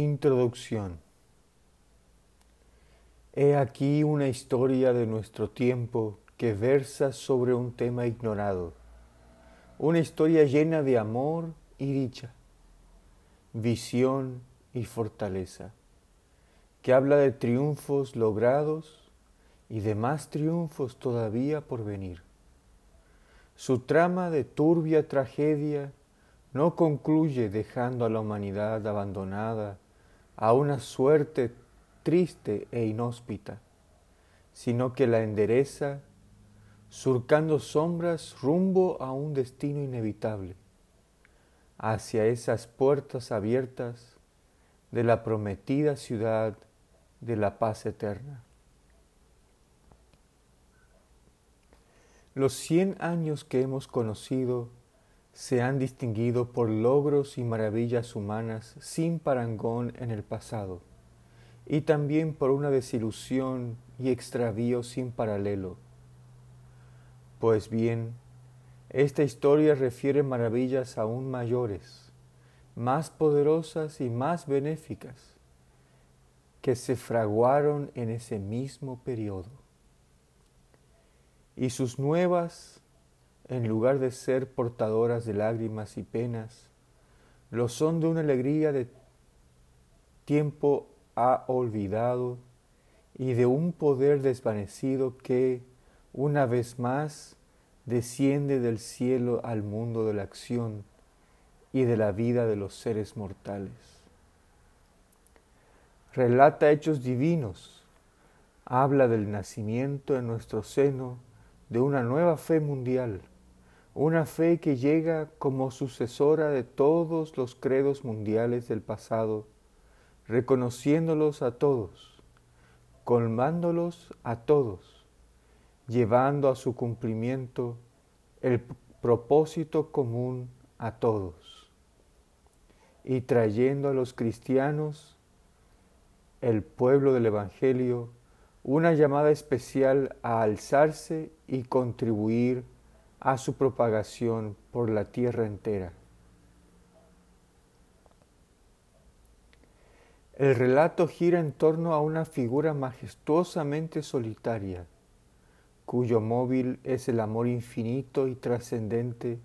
Introducción He aquí una historia de nuestro tiempo que versa sobre un tema ignorado, una historia llena de amor y dicha, visión y fortaleza, que habla de triunfos logrados y de más triunfos todavía por venir. Su trama de turbia tragedia no concluye dejando a la humanidad abandonada a una suerte triste e inhóspita, sino que la endereza surcando sombras rumbo a un destino inevitable, hacia esas puertas abiertas de la prometida ciudad de la paz eterna. Los cien años que hemos conocido se han distinguido por logros y maravillas humanas sin parangón en el pasado, y también por una desilusión y extravío sin paralelo. Pues bien, esta historia refiere maravillas aún mayores, más poderosas y más benéficas, que se fraguaron en ese mismo periodo. Y sus nuevas en lugar de ser portadoras de lágrimas y penas, lo son de una alegría de tiempo ha olvidado y de un poder desvanecido que, una vez más, desciende del cielo al mundo de la acción y de la vida de los seres mortales. Relata hechos divinos, habla del nacimiento en nuestro seno de una nueva fe mundial, una fe que llega como sucesora de todos los credos mundiales del pasado, reconociéndolos a todos, colmándolos a todos, llevando a su cumplimiento el propósito común a todos y trayendo a los cristianos, el pueblo del Evangelio, una llamada especial a alzarse y contribuir a su propagación por la tierra entera. El relato gira en torno a una figura majestuosamente solitaria, cuyo móvil es el amor infinito y trascendente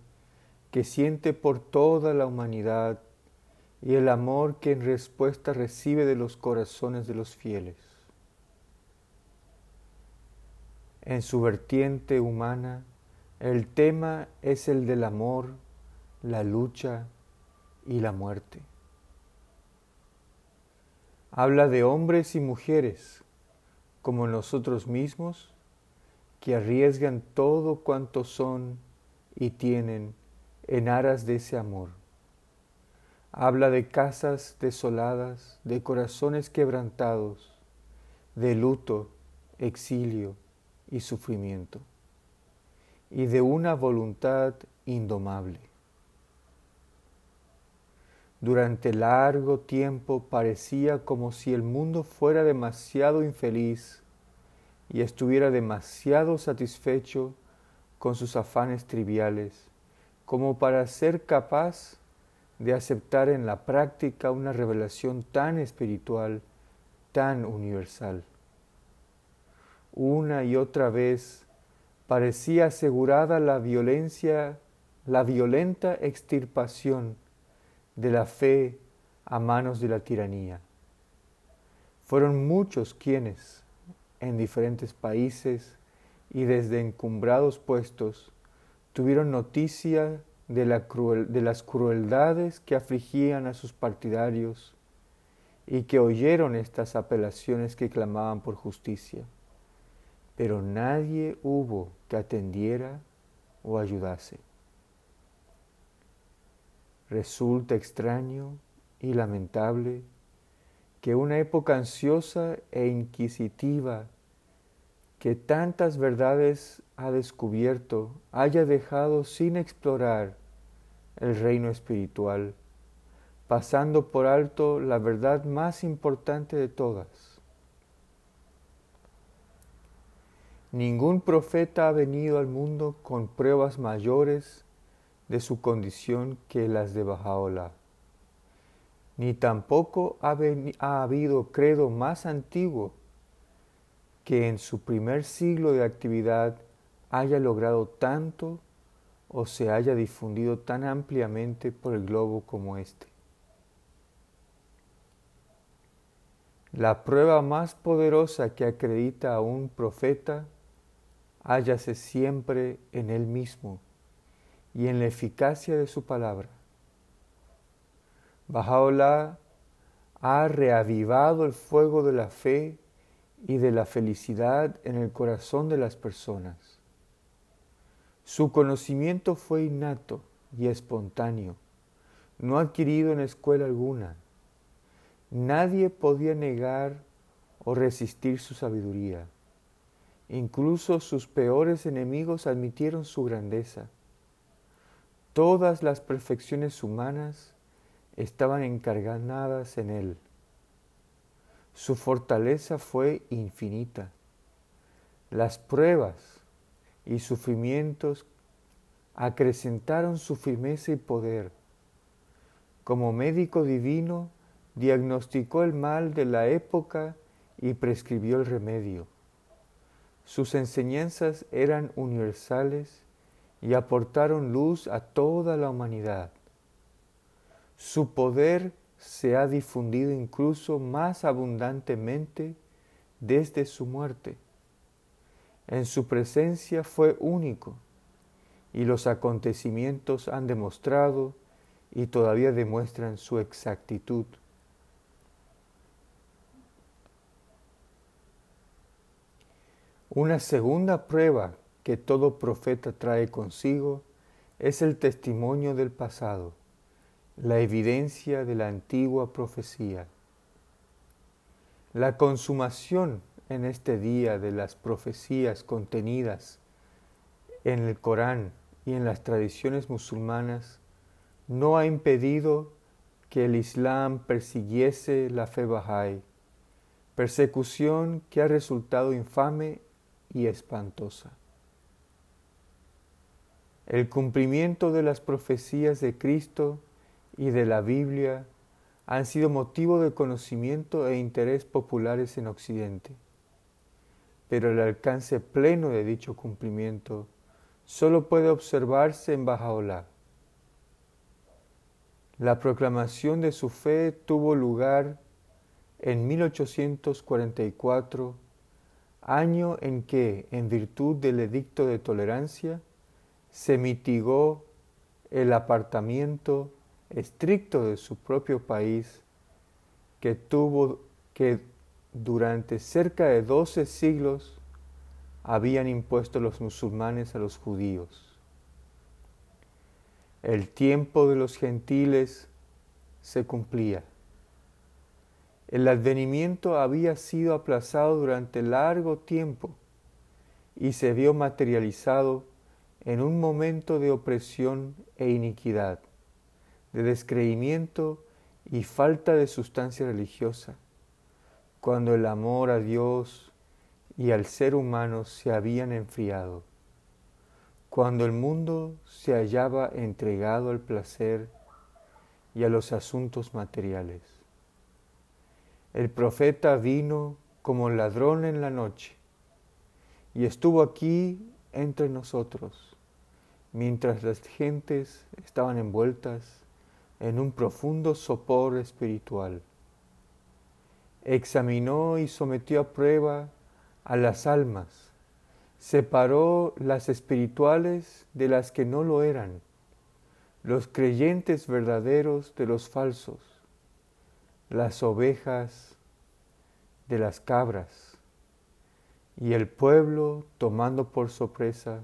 que siente por toda la humanidad y el amor que en respuesta recibe de los corazones de los fieles. En su vertiente humana, el tema es el del amor, la lucha y la muerte. Habla de hombres y mujeres como nosotros mismos que arriesgan todo cuanto son y tienen en aras de ese amor. Habla de casas desoladas, de corazones quebrantados, de luto, exilio y sufrimiento y de una voluntad indomable. Durante largo tiempo parecía como si el mundo fuera demasiado infeliz y estuviera demasiado satisfecho con sus afanes triviales como para ser capaz de aceptar en la práctica una revelación tan espiritual, tan universal. Una y otra vez parecía asegurada la violencia, la violenta extirpación de la fe a manos de la tiranía. Fueron muchos quienes, en diferentes países y desde encumbrados puestos, tuvieron noticia de, de las crueldades que afligían a sus partidarios y que oyeron estas apelaciones que clamaban por justicia pero nadie hubo que atendiera o ayudase. Resulta extraño y lamentable que una época ansiosa e inquisitiva que tantas verdades ha descubierto haya dejado sin explorar el reino espiritual, pasando por alto la verdad más importante de todas, Ningún profeta ha venido al mundo con pruebas mayores de su condición que las de Bajaola. ni tampoco ha, ha, habido credo más antiguo que en su primer siglo de actividad haya logrado tanto o se haya difundido tan ampliamente por el globo como este. La prueba más poderosa que acredita a un profeta hállase siempre en él mismo y en la eficacia de su palabra. Bajaola ha reavivado el fuego de la fe y de la felicidad en el corazón de las personas. Su conocimiento fue innato y espontáneo, no adquirido en escuela alguna. Nadie podía negar o resistir su sabiduría. Incluso sus peores enemigos admitieron su grandeza. Todas las perfecciones humanas estaban encarnadas en él. Su fortaleza fue infinita. Las pruebas y sufrimientos acrecentaron su firmeza y poder. Como médico divino, diagnosticó el mal de la época y prescribió el remedio. Sus enseñanzas eran universales y aportaron luz a toda la humanidad. Su poder se ha difundido incluso más abundantemente desde su muerte. En su presencia fue único y los acontecimientos han demostrado y todavía demuestran su exactitud. Una segunda prueba que todo profeta trae consigo es el testimonio del pasado la evidencia de la antigua profecía. La consumación en este día de las profecías contenidas en el Corán y en las tradiciones musulmanas no ha impedido que el Islam persiguiese la fe Bahá'í, persecución que ha resultado infame y espantosa. El cumplimiento de las profecías de Cristo y de la Biblia han sido motivo de conocimiento e interés populares en Occidente. Pero el alcance pleno de dicho cumplimiento solo puede observarse en Bajaola. La proclamación de su fe tuvo lugar en 1844, año en que, en virtud del edicto de tolerancia, se mitigó el apartamiento estricto de su propio país que tuvo que durante cerca de doce siglos habían impuesto los musulmanes a los judíos. El tiempo de los gentiles se cumplía. El advenimiento había sido aplazado durante largo tiempo y se vio materializado en un momento de opresión e iniquidad de descreimiento y falta de sustancia religiosa, cuando el amor a Dios y al ser humano se habían enfriado, cuando el mundo se hallaba entregado al placer y a los asuntos materiales. El profeta vino como ladrón en la noche y estuvo aquí entre nosotros, mientras las gentes estaban envueltas en un profundo sopor espiritual. Examinó y sometió a prueba a las almas, separó las espirituales de las que no lo eran, los creyentes verdaderos de los falsos, las ovejas de las cabras, y el pueblo, tomando por sorpresa,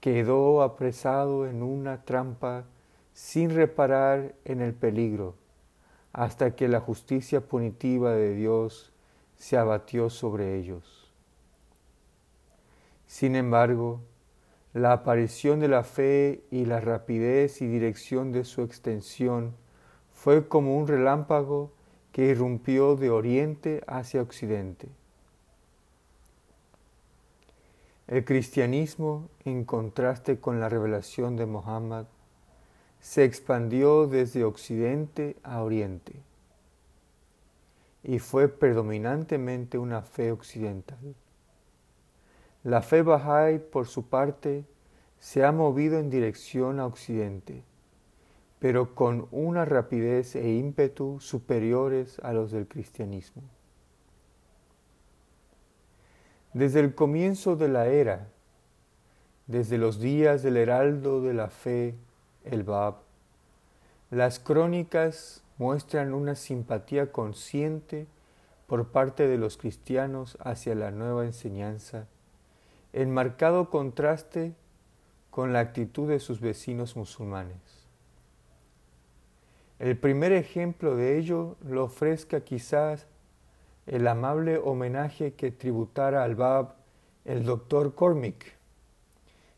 quedó apresado en una trampa sin reparar en el peligro, hasta que la justicia punitiva de Dios se abatió sobre ellos. Sin embargo, la aparición de la fe y la rapidez y dirección de su extensión fue como un relámpago que irrumpió de oriente hacia occidente. El cristianismo, en contraste con la revelación de Mohammed, se expandió desde occidente a oriente y fue predominantemente una fe occidental. La fe Bahá'í, por su parte, se ha movido en dirección a occidente, pero con una rapidez e ímpetu superiores a los del cristianismo. Desde el comienzo de la era, desde los días del heraldo de la fe, el Bab, las crónicas muestran una simpatía consciente por parte de los cristianos hacia la nueva enseñanza, en marcado contraste con la actitud de sus vecinos musulmanes. El primer ejemplo de ello lo ofrezca quizás el amable homenaje que tributara al Bab el doctor Cormick,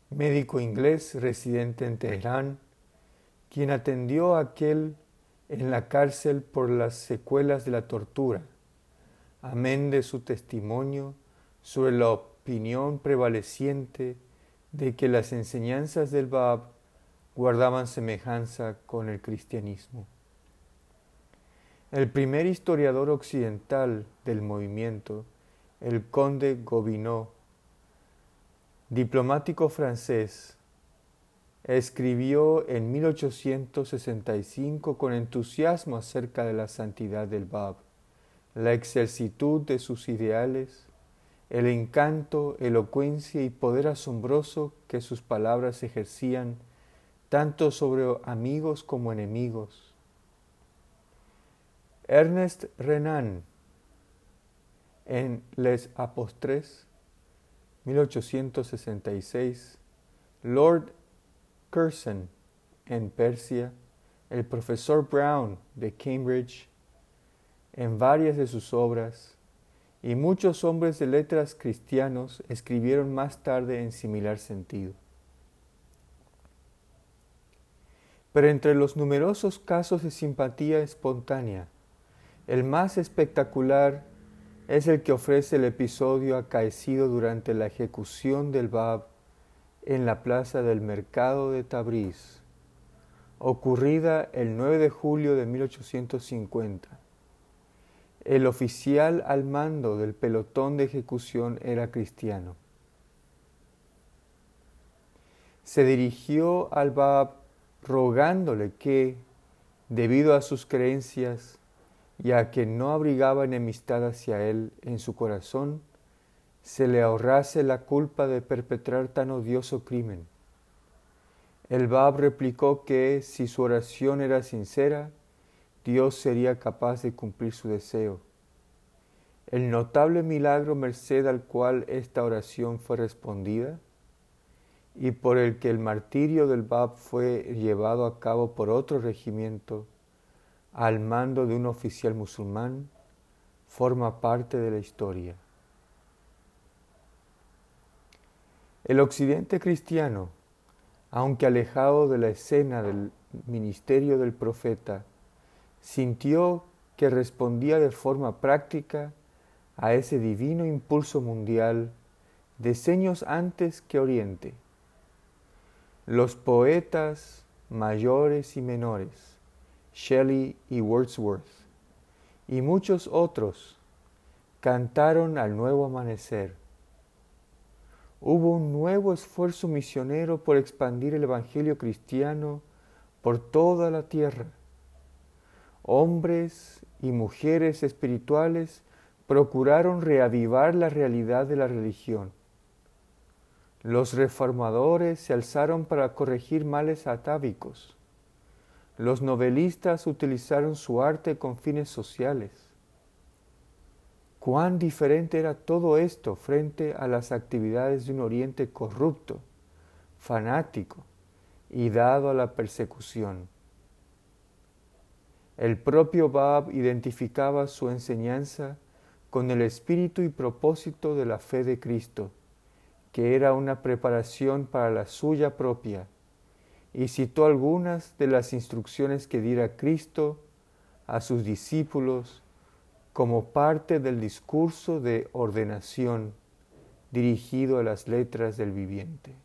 médico inglés residente en Teherán, quien atendió a aquel en la cárcel por las secuelas de la tortura, amén de su testimonio sobre la opinión prevaleciente de que las enseñanzas del Bab guardaban semejanza con el cristianismo. El primer historiador occidental del movimiento, el conde Gobineau, diplomático francés, escribió en 1865 con entusiasmo acerca de la santidad del Bab, la excelsitud de sus ideales, el encanto, elocuencia y poder asombroso que sus palabras ejercían tanto sobre amigos como enemigos. Ernest Renan, en Les Apostres, 1866, Lord Curzon en Persia, el profesor Brown de Cambridge, en varias de sus obras, y muchos hombres de letras cristianos escribieron más tarde en similar sentido. Pero entre los numerosos casos de simpatía espontánea, el más espectacular es el que ofrece el episodio acaecido durante la ejecución del Bab en la plaza del mercado de Tabriz, ocurrida el 9 de julio de 1850. El oficial al mando del pelotón de ejecución era cristiano. Se dirigió al Bab rogándole que, debido a sus creencias, ya que no abrigaba enemistad hacia él en su corazón, se le ahorrase la culpa de perpetrar tan odioso crimen. El Bab replicó que si su oración era sincera, Dios sería capaz de cumplir su deseo. El notable milagro merced al cual esta oración fue respondida y por el que el martirio del Bab fue llevado a cabo por otro regimiento, al mando de un oficial musulmán forma parte de la historia. El occidente cristiano, aunque alejado de la escena del ministerio del profeta, sintió que respondía de forma práctica a ese divino impulso mundial de antes que Oriente. Los poetas mayores y menores, Shelley y Wordsworth, y muchos otros cantaron al nuevo amanecer. Hubo un nuevo esfuerzo misionero por expandir el Evangelio cristiano por toda la tierra. Hombres y mujeres espirituales procuraron reavivar la realidad de la religión. Los reformadores se alzaron para corregir males atávicos. Los novelistas utilizaron su arte con fines sociales. Cuán diferente era todo esto frente a las actividades de un Oriente corrupto, fanático y dado a la persecución. El propio Bab identificaba su enseñanza con el espíritu y propósito de la fe de Cristo, que era una preparación para la suya propia y citó algunas de las instrucciones que diera Cristo a sus discípulos como parte del discurso de ordenación dirigido a las letras del viviente.